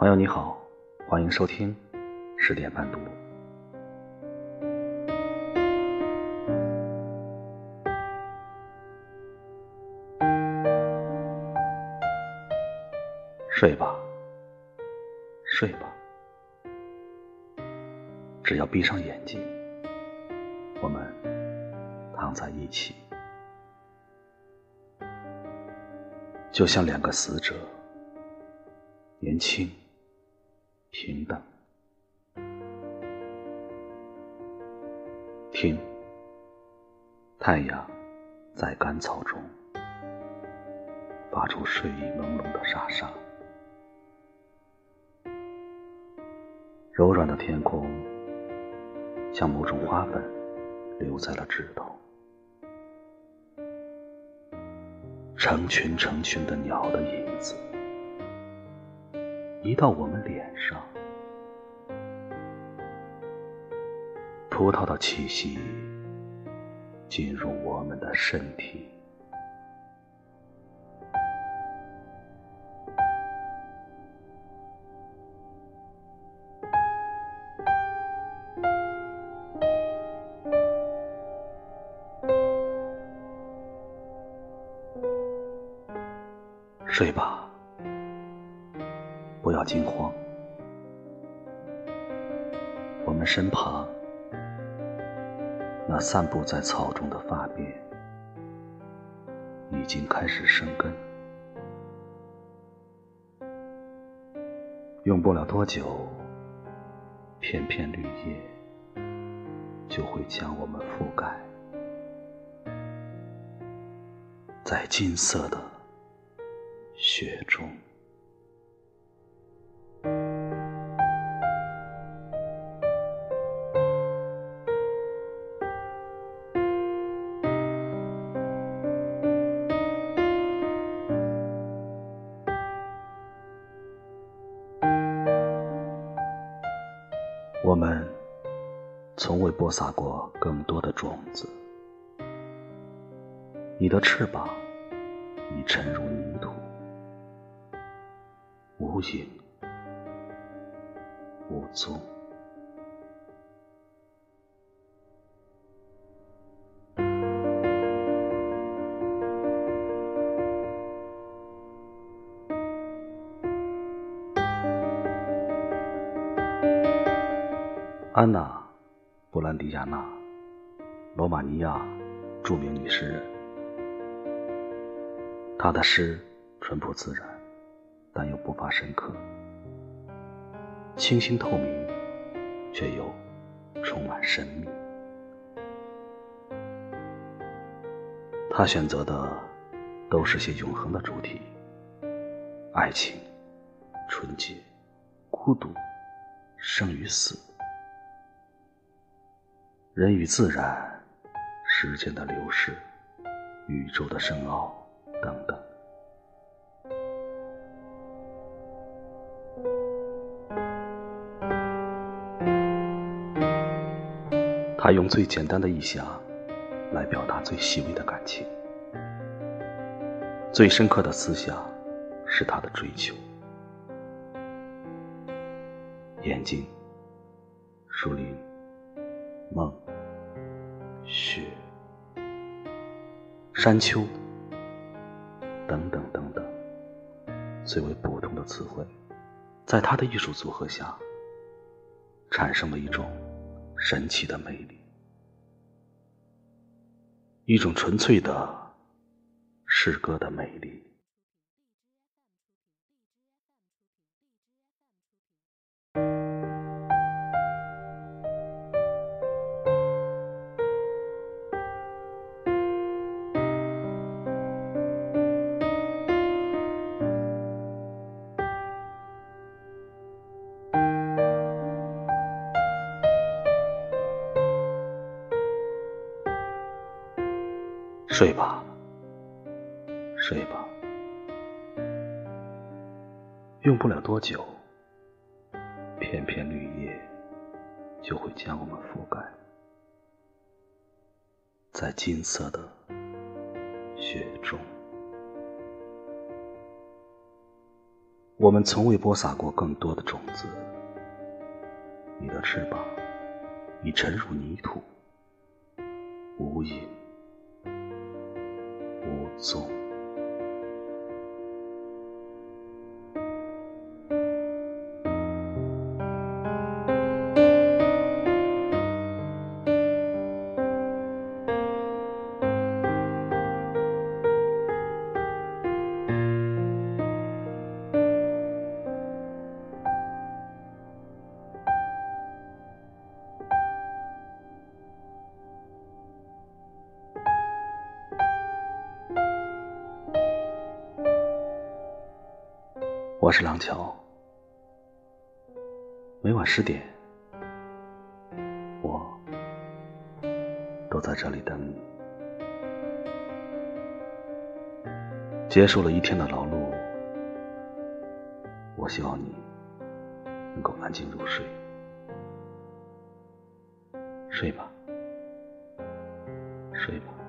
朋友你好，欢迎收听十点半读。睡吧，睡吧，只要闭上眼睛，我们躺在一起，就像两个死者，年轻。平等，听，太阳在干草中发出睡意朦胧的沙沙，柔软的天空像某种花粉留在了指头，成群成群的鸟的影子。移到我们脸上，葡萄的气息进入我们的身体。睡吧。不要惊慌，我们身旁那散布在草中的发辫已经开始生根，用不了多久，片片绿叶就会将我们覆盖在金色的雪中。我们从未播撒过更多的种子，你的翅膀已沉入泥土，无影无踪。安娜·布兰迪亚娜，罗马尼亚著名女诗人。她的诗淳朴自然，但又不乏深刻，清新透明，却又充满神秘。她选择的都是些永恒的主题：爱情、纯洁、孤独、生与死。人与自然，时间的流逝，宇宙的深奥，等等。他用最简单的意象来表达最细微的感情，最深刻的思想是他的追求。眼睛，树林，梦。雪、山丘，等等等等，最为普通的词汇，在他的艺术组合下，产生了一种神奇的魅力，一种纯粹的诗歌的魅力。睡吧，睡吧，用不了多久，片片绿叶就会将我们覆盖在金色的雪中。我们从未播撒过更多的种子。你的翅膀已沉入泥土，无影我是廊桥。每晚十点我都在这里等你。结束了一天的劳碌我希望你能够安静入睡。睡吧睡吧。